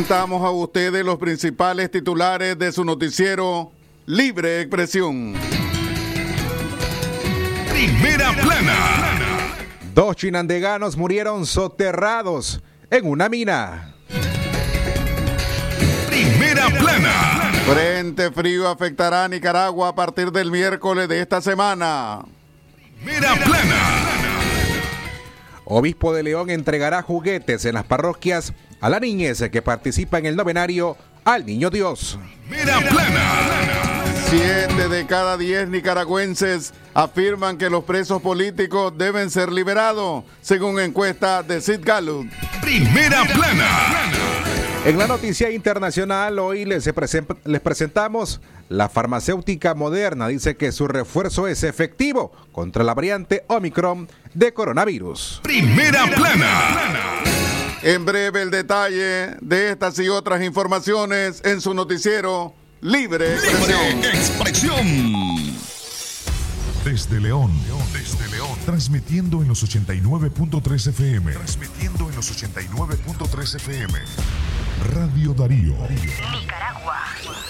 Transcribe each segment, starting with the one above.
presentamos a ustedes los principales titulares de su noticiero Libre Expresión. Primera plana. Dos chinandeganos murieron soterrados en una mina. Primera plana. Frente frío afectará a Nicaragua a partir del miércoles de esta semana. Primera plana. Obispo de León entregará juguetes en las parroquias a la niñez que participa en el novenario al Niño Dios. Primera plana. Siete de cada diez nicaragüenses afirman que los presos políticos deben ser liberados, según encuesta de Sid Gallup. Primera plana. En la noticia internacional, hoy les, les, presentamos la farmacéutica moderna. Dice que su refuerzo es efectivo contra la variante Omicron de coronavirus. Primera plana. En breve el detalle de estas y otras informaciones en su noticiero Libre Expresión. Libre Expresión. Desde León, desde León, transmitiendo en los 89.3 FM. Transmitiendo en los 89.3 FM. Radio Darío. Nicaragua.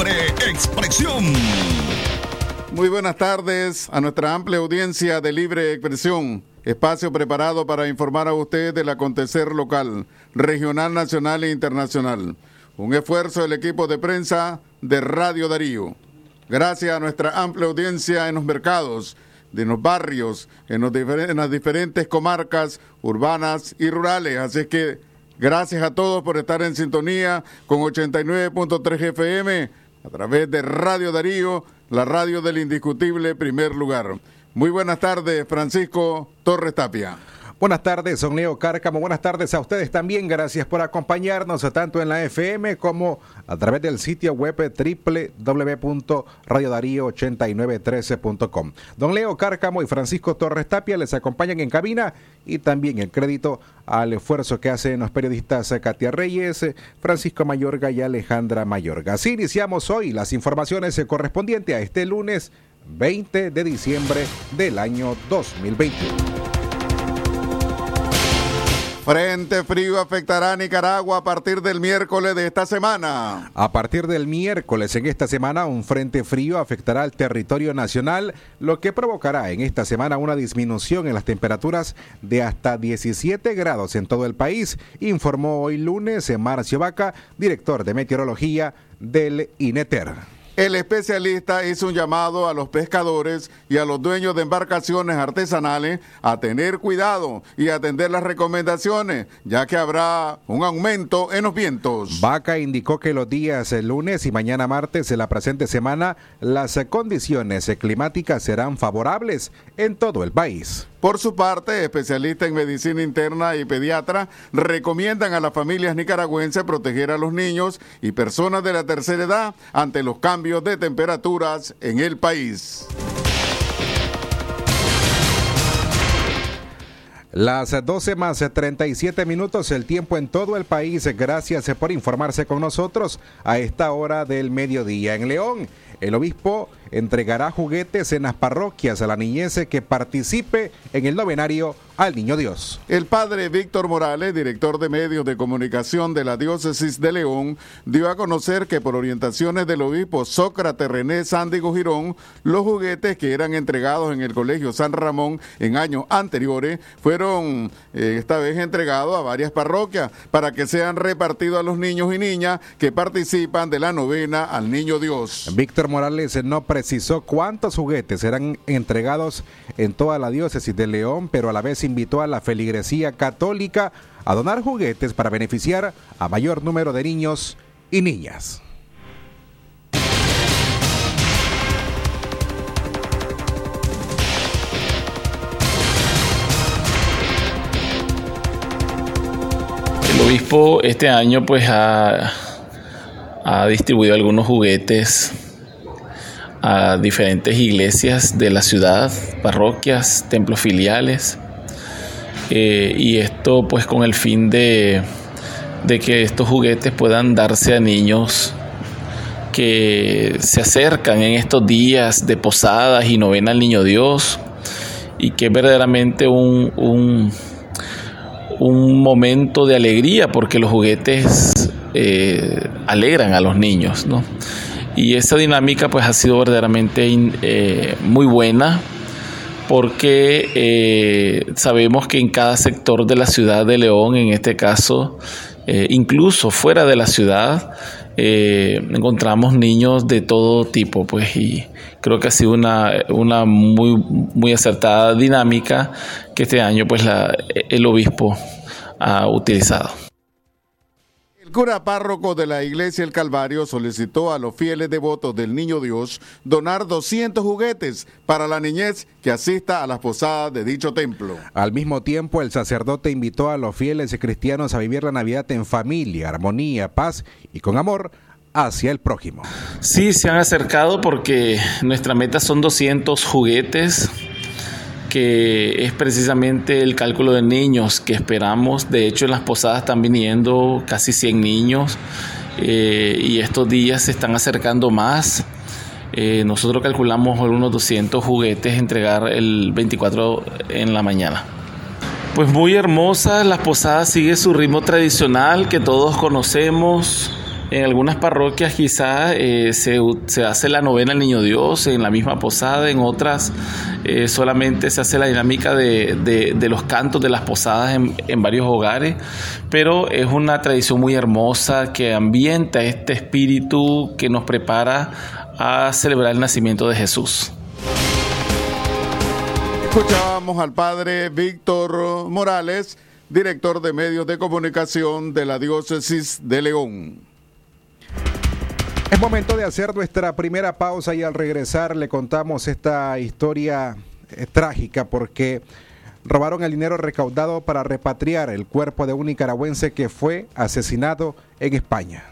Libre expresión. Muy buenas tardes a nuestra amplia audiencia de Libre Expresión, espacio preparado para informar a usted del acontecer local, regional, nacional e internacional. Un esfuerzo del equipo de prensa de Radio Darío. Gracias a nuestra amplia audiencia en los mercados, de los barrios, en, en las diferentes comarcas urbanas y rurales. Así que gracias a todos por estar en sintonía con 89.3 FM a través de Radio Darío, la radio del indiscutible primer lugar. Muy buenas tardes, Francisco Torres Tapia. Buenas tardes, son Leo Cárcamo. Buenas tardes a ustedes también. Gracias por acompañarnos tanto en la FM como a través del sitio web www.radiodarío8913.com. Don Leo Cárcamo y Francisco Torres Tapia les acompañan en cabina y también el crédito al esfuerzo que hacen los periodistas Katia Reyes, Francisco Mayorga y Alejandra Mayorga. Así iniciamos hoy las informaciones correspondientes a este lunes 20 de diciembre del año 2021. Frente frío afectará a Nicaragua a partir del miércoles de esta semana. A partir del miércoles en esta semana, un frente frío afectará al territorio nacional, lo que provocará en esta semana una disminución en las temperaturas de hasta 17 grados en todo el país, informó hoy lunes Marcio Vaca, director de meteorología del INETER. El especialista hizo un llamado a los pescadores y a los dueños de embarcaciones artesanales a tener cuidado y atender las recomendaciones, ya que habrá un aumento en los vientos. Vaca indicó que los días lunes y mañana martes de la presente semana las condiciones climáticas serán favorables en todo el país. Por su parte, especialistas en medicina interna y pediatra recomiendan a las familias nicaragüenses proteger a los niños y personas de la tercera edad ante los cambios de temperaturas en el país. Las 12 más 37 minutos, el tiempo en todo el país. Gracias por informarse con nosotros a esta hora del mediodía en León. El obispo entregará juguetes en las parroquias a la niñez que participe en el novenario al Niño Dios. El padre Víctor Morales, director de medios de comunicación de la diócesis de León, dio a conocer que por orientaciones del obispo Sócrates René Sándigo Girón, los juguetes que eran entregados en el Colegio San Ramón en años anteriores fueron eh, esta vez entregados a varias parroquias para que sean repartidos a los niños y niñas que participan de la novena al Niño Dios. Víctor Morales no precisó cuántos juguetes serán entregados en toda la diócesis de León, pero a la vez invitó a la feligresía católica a donar juguetes para beneficiar a mayor número de niños y niñas. El obispo este año pues ha, ha distribuido algunos juguetes a diferentes iglesias de la ciudad, parroquias, templos filiales, eh, y esto pues con el fin de, de que estos juguetes puedan darse a niños que se acercan en estos días de posadas y novena al Niño Dios y que es verdaderamente un, un, momento de alegría porque los juguetes eh, alegran a los niños, ¿no? Y esa dinámica pues ha sido verdaderamente eh, muy buena porque eh, sabemos que en cada sector de la ciudad de León, en este caso, eh, incluso fuera de la ciudad, encontramos niños de todo tipo, pues, y creo que ha sido una, una muy, muy acertada dinámica que este año, pues, la, el obispo ha utilizado. El cura párroco de la iglesia El Calvario solicitó a los fieles devotos del Niño Dios donar 200 juguetes para la niñez que asista a las posadas de dicho templo. Al mismo tiempo, el sacerdote invitó a los fieles cristianos a vivir la Navidad en familia, armonía, paz y con amor hacia el prójimo. Sí, se han acercado porque nuestra meta son 200 juguetes que es precisamente el cálculo de niños que esperamos. De hecho, en las posadas están viniendo casi 100 niños eh, y estos días se están acercando más. Eh, nosotros calculamos unos 200 juguetes entregar el 24 en la mañana. Pues muy hermosa, las posadas sigue su ritmo tradicional que todos conocemos. En algunas parroquias quizás eh, se, se, hace la novena al Niño Dios en la misma posada, en otras eh, solamente se hace la dinámica de, de, de los cantos de las posadas en, en, varios hogares, pero es una tradición muy hermosa que ambienta este espíritu que nos prepara a celebrar el nacimiento de Jesús. Escuchábamos al padre Víctor Morales, director de medios de comunicación de la diócesis de León. Es momento de hacer nuestra primera pausa y al regresar le contamos esta historia eh, trágica porque robaron el dinero recaudado para repatriar el cuerpo de un nicaragüense que fue asesinado en España.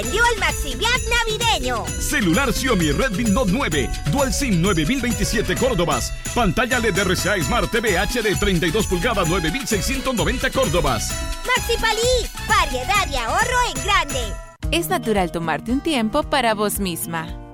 Extendió el navideño. Celular Xiaomi Redmi Note 9, Dual SIM 9027 Córdobas. Pantalla LED RCA Smart TV HD 32 pulgadas 9690 Córdobas. Maxi Palí, variedad y ahorro en grande. Es natural tomarte un tiempo para vos misma.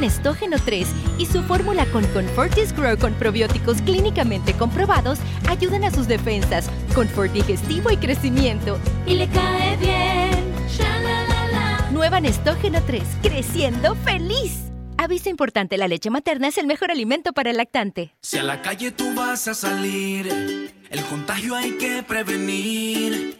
Nestógeno 3 y su fórmula con Confortis Grow con probióticos clínicamente comprobados ayudan a sus defensas, confort digestivo y crecimiento. Y le cae bien. Nueva Nestógeno 3, creciendo feliz. Aviso importante, la leche materna es el mejor alimento para el lactante. Si a la calle tú vas a salir, el contagio hay que prevenir.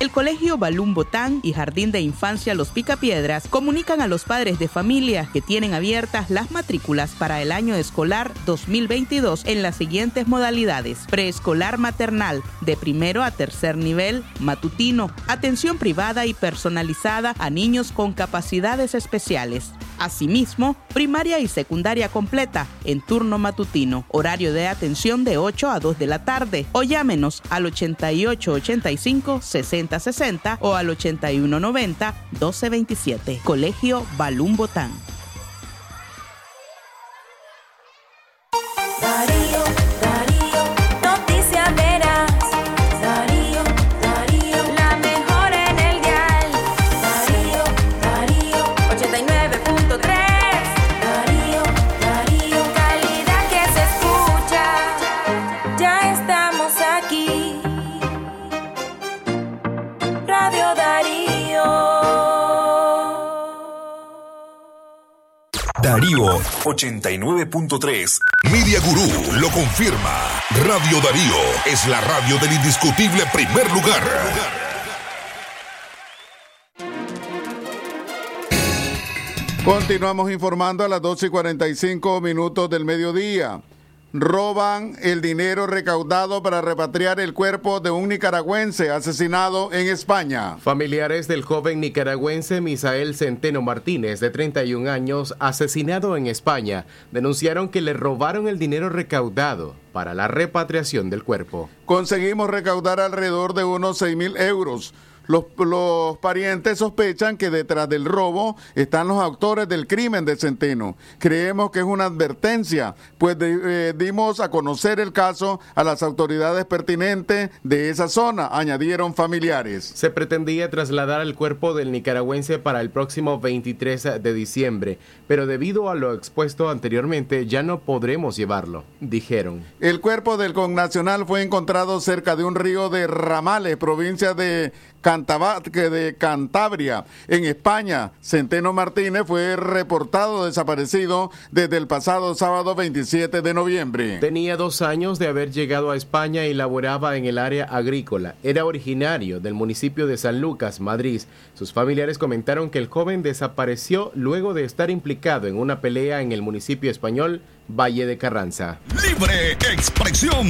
El Colegio Balún Botán y Jardín de Infancia Los Picapiedras comunican a los padres de familia que tienen abiertas las matrículas para el año escolar 2022 en las siguientes modalidades: preescolar maternal, de primero a tercer nivel, matutino, atención privada y personalizada a niños con capacidades especiales. Asimismo, primaria y secundaria completa en turno matutino, horario de atención de 8 a 2 de la tarde o llámenos al 8885 6060 o al 8190 1227. Colegio Balún Botán. Darío 89.3. Media Gurú lo confirma. Radio Darío es la radio del indiscutible primer lugar. Continuamos informando a las 12 y 45 minutos del mediodía. Roban el dinero recaudado para repatriar el cuerpo de un nicaragüense asesinado en España. Familiares del joven nicaragüense Misael Centeno Martínez, de 31 años, asesinado en España, denunciaron que le robaron el dinero recaudado para la repatriación del cuerpo. Conseguimos recaudar alrededor de unos 6 mil euros. Los, los parientes sospechan que detrás del robo están los autores del crimen de Centeno. Creemos que es una advertencia, pues de- eh, dimos a conocer el caso a las autoridades pertinentes de esa zona, añadieron familiares. Se pretendía trasladar el cuerpo del nicaragüense para el próximo 23 de diciembre, pero debido a lo expuesto anteriormente ya no podremos llevarlo, dijeron. El cuerpo del connacional fue encontrado cerca de un río de Ramales, provincia de, De Cantabria, en España. Centeno Martínez fue reportado desaparecido desde el pasado sábado 27 de noviembre. Tenía dos años de haber llegado a España y laboraba en el área agrícola. Era originario del municipio de San Lucas, Madrid. Sus familiares comentaron que el joven desapareció luego de estar implicado en una pelea en el municipio español Valle de Carranza. Libre expresión.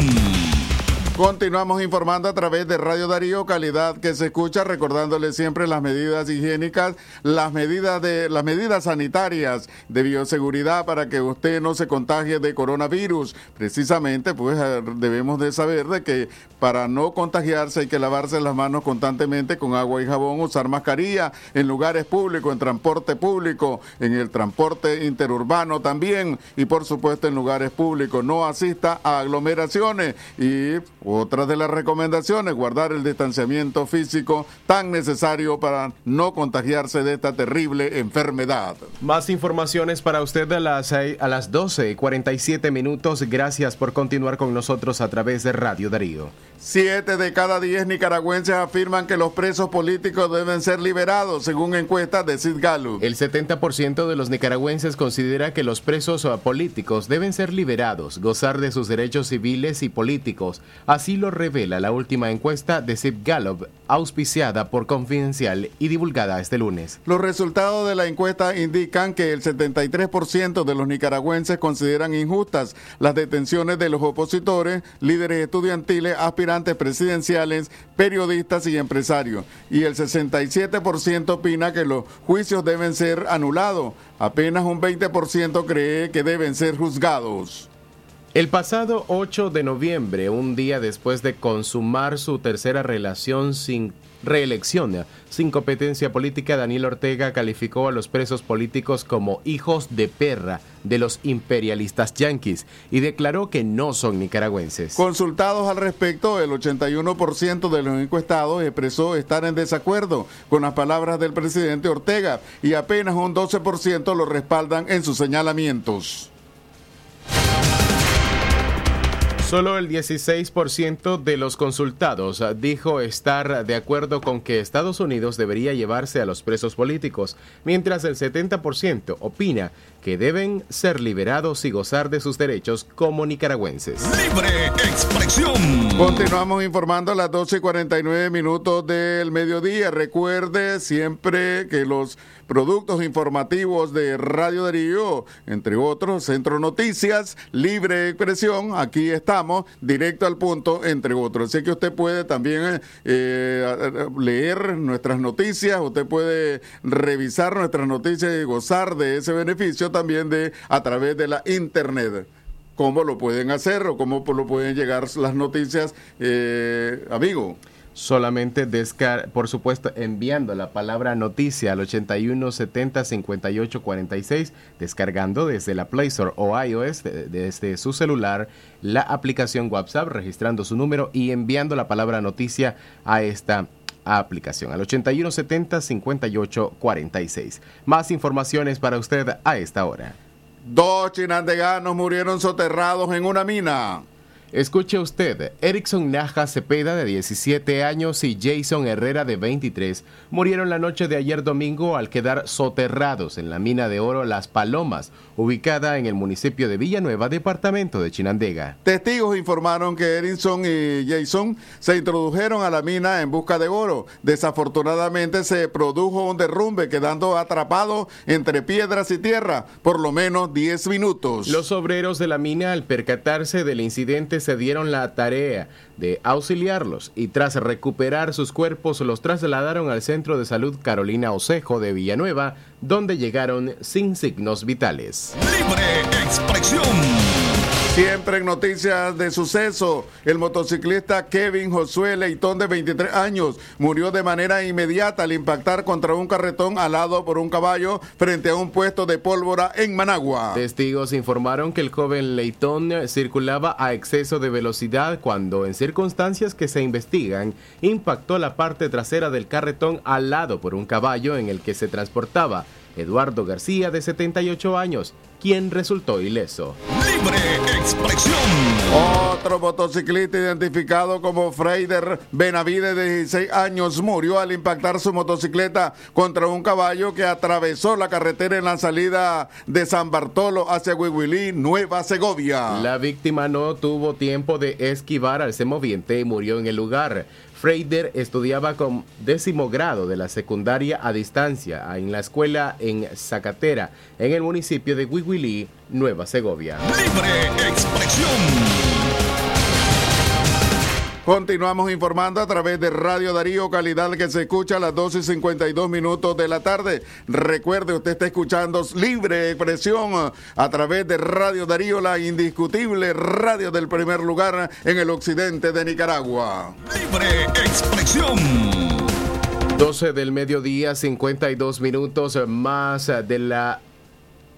Continuamos informando a través de Radio Darío, calidad que se escucha, recordándole siempre las medidas higiénicas, las medidas de las medidas sanitarias de bioseguridad para que usted no se contagie de coronavirus. Precisamente, pues eh, debemos de saber de que para no contagiarse hay que lavarse las manos constantemente con agua y jabón, usar mascarilla en lugares públicos, en transporte público, en el transporte interurbano también y por supuesto en lugares públicos. No asista a aglomeraciones y otra de las recomendaciones, guardar el distanciamiento físico tan necesario para no contagiarse de esta terrible enfermedad. Más informaciones para usted a las, a las 12 y 47 minutos. Gracias por continuar con nosotros a través de Radio Darío. Siete de cada diez nicaragüenses afirman que los presos políticos deben ser liberados, según encuestas de Sid Gallup. El 70% de los nicaragüenses considera que los presos políticos deben ser liberados, gozar de sus derechos civiles y políticos, Así lo revela la última encuesta de Zip Gallup, auspiciada por Confidencial y divulgada este lunes. Los resultados de la encuesta indican que el 73% de los nicaragüenses consideran injustas las detenciones de los opositores, líderes estudiantiles, aspirantes presidenciales, periodistas y empresarios. Y el 67% opina que los juicios deben ser anulados. Apenas un 20% cree que deben ser juzgados. El pasado 8 de noviembre, un día después de consumar su tercera relación sin reelección sin competencia política, Daniel Ortega calificó a los presos políticos como hijos de perra de los imperialistas yanquis y declaró que no son nicaragüenses. Consultados al respecto, el 81% de los encuestados expresó estar en desacuerdo con las palabras del presidente Ortega y apenas un 12% lo respaldan en sus señalamientos. Solo el 16% de los consultados dijo estar de acuerdo con que Estados Unidos debería llevarse a los presos políticos, mientras el 70% opina que deben ser liberados y gozar de sus derechos como nicaragüenses. Libre expresión. Continuamos informando a las 12 y 49 minutos del mediodía. Recuerde siempre que los productos informativos de Radio Darío, entre otros, Centro Noticias, Libre Expresión, aquí estamos, directo al punto, entre otros. Así que usted puede también eh, leer nuestras noticias, usted puede revisar nuestras noticias y gozar de ese beneficio también de a través de la internet. ¿Cómo lo pueden hacer o cómo lo pueden llegar las noticias, eh, amigo? Solamente descar por supuesto enviando la palabra noticia al 81 70 58 46 descargando desde la Play Store o iOS desde su celular la aplicación WhatsApp registrando su número y enviando la palabra noticia a esta aplicación al 81 70 58 46 más informaciones para usted a esta hora. Dos chinandeganos murieron soterrados en una mina Escuche usted, Erickson Naja Cepeda de 17 años y Jason Herrera de 23 murieron la noche de ayer domingo al quedar soterrados en la mina de oro Las Palomas, ubicada en el municipio de Villanueva, departamento de Chinandega. Testigos informaron que Erickson y Jason se introdujeron a la mina en busca de oro. Desafortunadamente se produjo un derrumbe quedando atrapados entre piedras y tierra por lo menos 10 minutos. Los obreros de la mina al percatarse del incidente se dieron la tarea de auxiliarlos y tras recuperar sus cuerpos los trasladaron al Centro de Salud Carolina Osejo de Villanueva, donde llegaron sin signos vitales. Libre expresión. Siempre en noticias de suceso, el motociclista Kevin Josué Leitón de 23 años murió de manera inmediata al impactar contra un carretón alado por un caballo frente a un puesto de pólvora en Managua. Testigos informaron que el joven Leitón circulaba a exceso de velocidad cuando en circunstancias que se investigan impactó la parte trasera del carretón alado por un caballo en el que se transportaba Eduardo García de 78 años, quien resultó ileso. Libre expresión. Otro motociclista identificado como Freider Benavide de 16 años murió al impactar su motocicleta contra un caballo que atravesó la carretera en la salida de San Bartolo hacia Huihuilí, Nueva Segovia. La víctima no tuvo tiempo de esquivar al semoviente y murió en el lugar. Freider estudiaba con décimo grado de la secundaria a distancia en la escuela en Zacatera, en el municipio de Huihuilí, Nueva Segovia. Libre expresión. Continuamos informando a través de Radio Darío, calidad que se escucha a las 12 y 52 minutos de la tarde. Recuerde, usted está escuchando Libre Expresión a través de Radio Darío, la indiscutible radio del primer lugar en el occidente de Nicaragua. Libre expresión. 12 del mediodía, 52 minutos más de la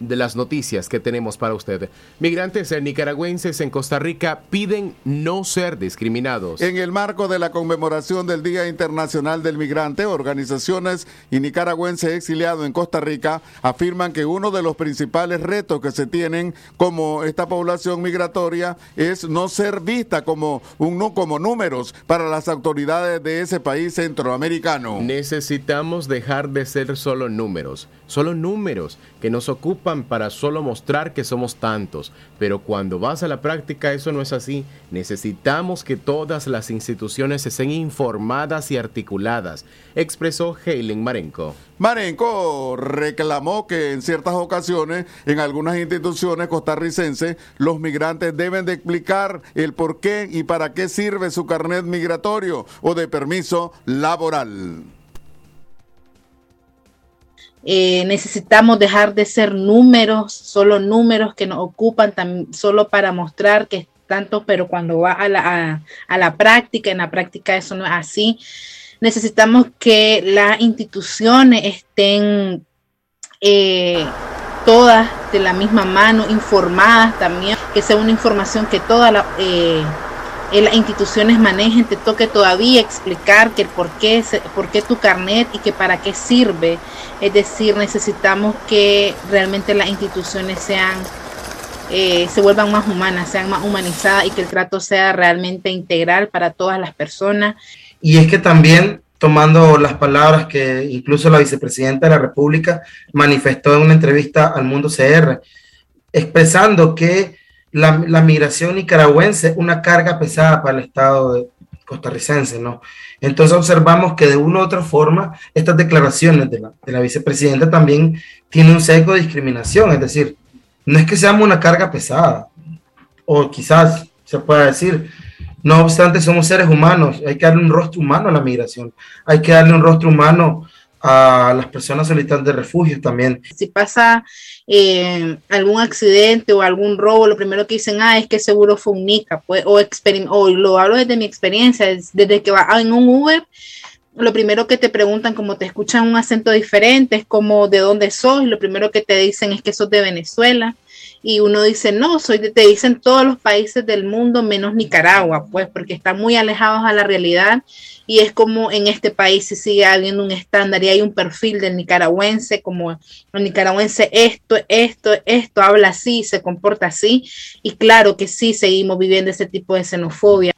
de las noticias que tenemos para usted. Migrantes nicaragüenses en Costa Rica piden no ser discriminados. En el marco de la conmemoración del Día Internacional del Migrante, organizaciones y nicaragüenses exiliados en Costa Rica afirman que uno de los principales retos que se tienen como esta población migratoria es no ser vista como un como números para las autoridades de ese país centroamericano. Necesitamos dejar de ser solo números, solo números que nos ocupan para solo mostrar que somos tantos, pero cuando vas a la práctica eso no es así. Necesitamos que todas las instituciones estén informadas y articuladas, expresó Helen Marenco. Marenco reclamó que en ciertas ocasiones, en algunas instituciones costarricenses, los migrantes deben de explicar el por qué y para qué sirve su carnet migratorio o de permiso laboral. Eh, necesitamos dejar de ser números, solo números que nos ocupan solo para mostrar que es tanto, pero cuando va a la, a- la práctica, en la práctica eso no es así. Necesitamos que las instituciones estén eh, todas de la misma mano, informadas también, que sea una información que todas la- eh, eh, las instituciones manejen, te toque todavía explicar que por qué, por qué tu carnet y que para qué sirve. Es decir, necesitamos que realmente las instituciones sean, eh, se vuelvan más humanas, sean más humanizadas y que el trato sea realmente integral para todas las personas. Y es que también, tomando las palabras que incluso la vicepresidenta de la República manifestó en una entrevista al Mundo CR, expresando que la, la migración nicaragüense una carga pesada para el Estado de- costarricense, ¿no? Entonces observamos que de una u otra forma estas declaraciones de la, de la vicepresidenta también tienen un sesgo de discriminación, es decir, no es que seamos una carga pesada, o quizás se pueda decir, no obstante, somos seres humanos, hay que darle un rostro humano a la migración, hay que darle un rostro humano a las personas solicitantes de refugio también. Si pasa eh, algún accidente o algún robo, lo primero que dicen, ah, es que seguro fue un NICA, pues, o, o lo hablo desde mi experiencia, es desde que va en un Uber, lo primero que te preguntan, como te escuchan un acento diferente, es como de dónde sos, lo primero que te dicen es que sos de Venezuela, y uno dice, no, soy de, te dicen todos los países del mundo menos Nicaragua, pues, porque están muy alejados a la realidad, y es como en este país se sigue habiendo un estándar y hay un perfil del nicaragüense, como el nicaragüense esto, esto, esto, habla así, se comporta así, y claro que sí, seguimos viviendo ese tipo de xenofobia.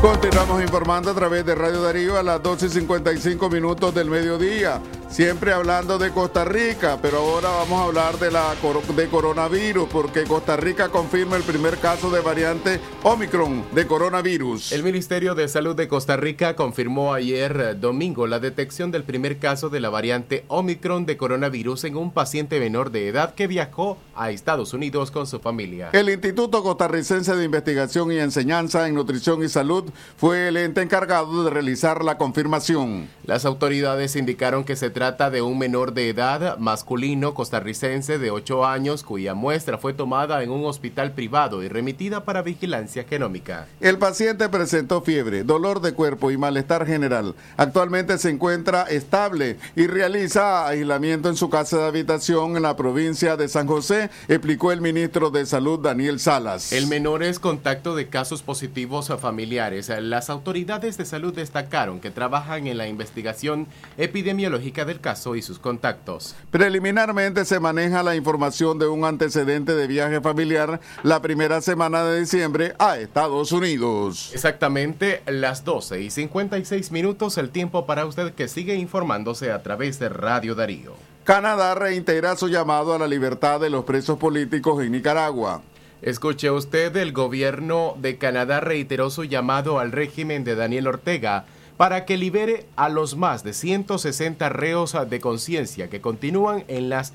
Continuamos informando a través de Radio Darío a las 12 y 55 minutos del mediodía. Siempre hablando de Costa Rica, pero ahora vamos a hablar de, la, de coronavirus, porque Costa Rica confirma el primer caso de variante Omicron de coronavirus. El Ministerio de Salud de Costa Rica confirmó ayer eh, domingo la detección del primer caso de la variante Omicron de coronavirus en un paciente menor de edad que viajó a Estados Unidos con su familia. El Instituto Costarricense de Investigación y Enseñanza en Nutrición y Salud fue el ente encargado de realizar la confirmación. Las autoridades indicaron que se trata de un menor de edad masculino costarricense de 8 años cuya muestra fue tomada en un hospital privado y remitida para vigilancia genómica. El paciente presentó fiebre, dolor de cuerpo y malestar general. Actualmente se encuentra estable y realiza aislamiento en su casa de habitación en la provincia de San José, explicó el ministro de Salud Daniel Salas. El menor es contacto de casos positivos a familiares. Las autoridades de salud destacaron que trabajan en la investigación epidemiológica del caso y sus contactos. Preliminarmente se maneja la información de un antecedente de viaje familiar la primera semana de diciembre a Estados Unidos. Exactamente las 12 y 56 minutos el tiempo para usted que sigue informándose a través de Radio Darío. Canadá reitera su llamado a la libertad de los presos políticos en Nicaragua. Escuche usted, el gobierno de Canadá reiteró su llamado al régimen de Daniel Ortega para que libere a los más de 160 reos de conciencia que continúan en las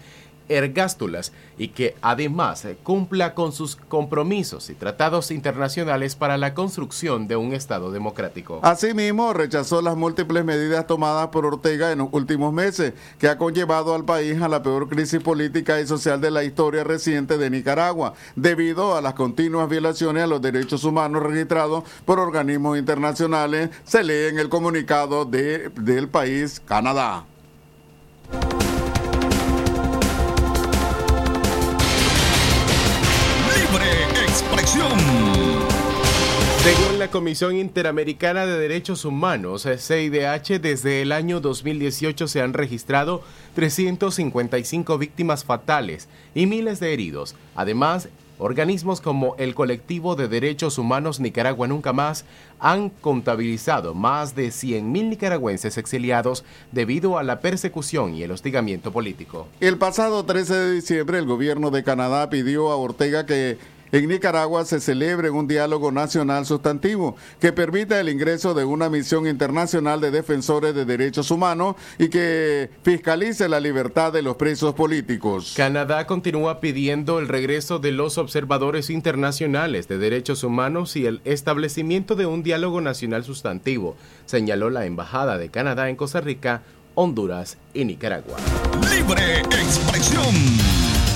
ergástulas y que además cumpla con sus compromisos y tratados internacionales para la construcción de un Estado democrático. Asimismo, rechazó las múltiples medidas tomadas por Ortega en los últimos meses, que ha conllevado al país a la peor crisis política y social de la historia reciente de Nicaragua, debido a las continuas violaciones a los derechos humanos registrados por organismos internacionales, se lee en el comunicado de, del país Canadá. La Comisión Interamericana de Derechos Humanos, CIDH, desde el año 2018 se han registrado 355 víctimas fatales y miles de heridos. Además, Organismos como el Colectivo de Derechos Humanos Nicaragua Nunca Más han contabilizado más de 100.000 nicaragüenses exiliados debido a la persecución y el hostigamiento político. El pasado 13 de diciembre el gobierno de Canadá pidió a Ortega que en Nicaragua se celebre un diálogo nacional sustantivo que permita el ingreso de una misión internacional de defensores de derechos humanos y que fiscalice la libertad de los presos políticos. Canadá continúa pidiendo el regreso de los observadores internacionales de derechos humanos y el establecimiento de un diálogo nacional sustantivo, señaló la Embajada de Canadá en Costa Rica, Honduras y Nicaragua. Libre expresión.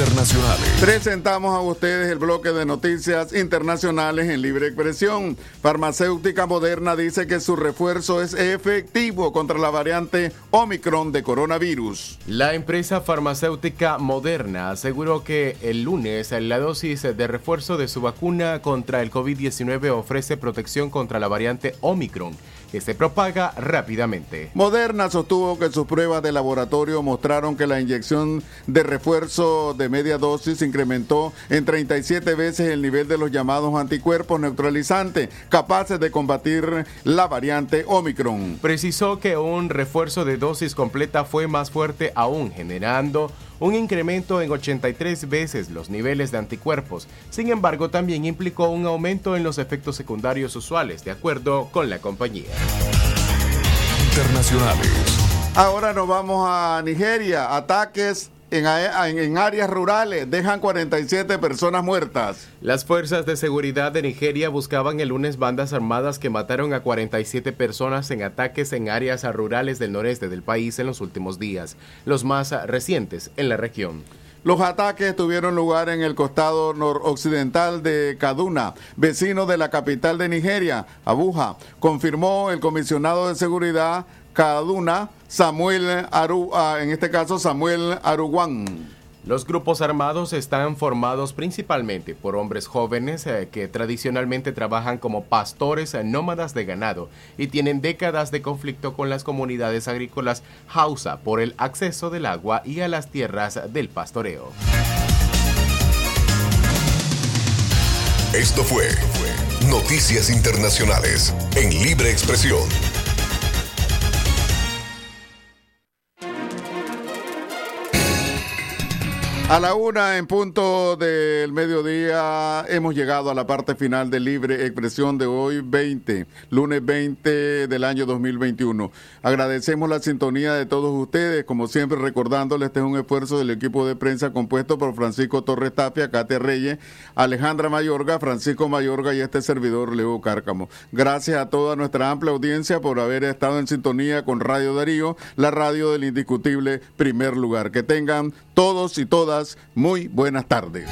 Internacionales. Presentamos a ustedes el bloque de noticias internacionales en libre expresión. Farmacéutica Moderna dice que su refuerzo es efectivo contra la variante Omicron de coronavirus. La empresa farmacéutica Moderna aseguró que el lunes la dosis de refuerzo de su vacuna contra el COVID-19 ofrece protección contra la variante Omicron que se propaga rápidamente. Moderna sostuvo que sus pruebas de laboratorio mostraron que la inyección de refuerzo de media dosis incrementó en 37 veces el nivel de los llamados anticuerpos neutralizantes capaces de combatir la variante Omicron. Precisó que un refuerzo de dosis completa fue más fuerte aún, generando un incremento en 83 veces los niveles de anticuerpos. Sin embargo, también implicó un aumento en los efectos secundarios usuales, de acuerdo con la compañía. Internacionales. Ahora nos vamos a Nigeria. Ataques en, áreas rurales dejan 47 personas muertas. Las fuerzas de seguridad de Nigeria buscaban el lunes bandas armadas que mataron a 47 personas en ataques en áreas rurales del noreste del país en los últimos días, los más recientes en la región. Los ataques tuvieron lugar en el costado noroccidental de Kaduna, vecino de la capital de Nigeria, Abuja, confirmó el comisionado de seguridad Kaduna, Samuel Aru, en este caso Samuel Aruguán. Los grupos armados están formados principalmente por hombres jóvenes eh, que tradicionalmente trabajan como pastores eh, nómadas de ganado y tienen décadas de conflicto con las comunidades agrícolas Hausa por el acceso del agua y a las tierras del pastoreo. Esto fue Noticias Internacionales en Libre Expresión. A la una en punto del mediodía hemos llegado a la parte final de Libre Expresión de hoy 20, lunes 20 del año 2021. Agradecemos la sintonía de todos ustedes, como siempre recordándoles este es un esfuerzo del equipo de prensa compuesto por Francisco Torres Tapia, Katia Reyes, Alejandra Mayorga, Francisco Mayorga y este servidor Leo Cárcamo. Gracias a toda nuestra amplia audiencia por haber estado en sintonía con Radio Darío, la radio del indiscutible primer lugar. Que tengan todos y todas muy buenas tardes.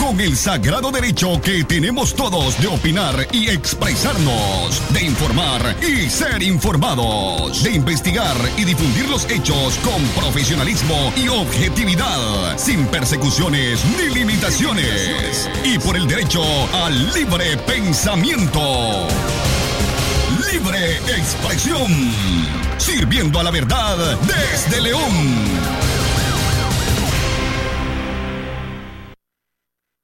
Con el sagrado derecho que tenemos todos de opinar y expresarnos, de informar y ser informados, de investigar y difundir los hechos con profesionalismo y objetividad, sin persecuciones ni limitaciones, y por el derecho al libre pensamiento. Libre expresión, sirviendo a la verdad desde León.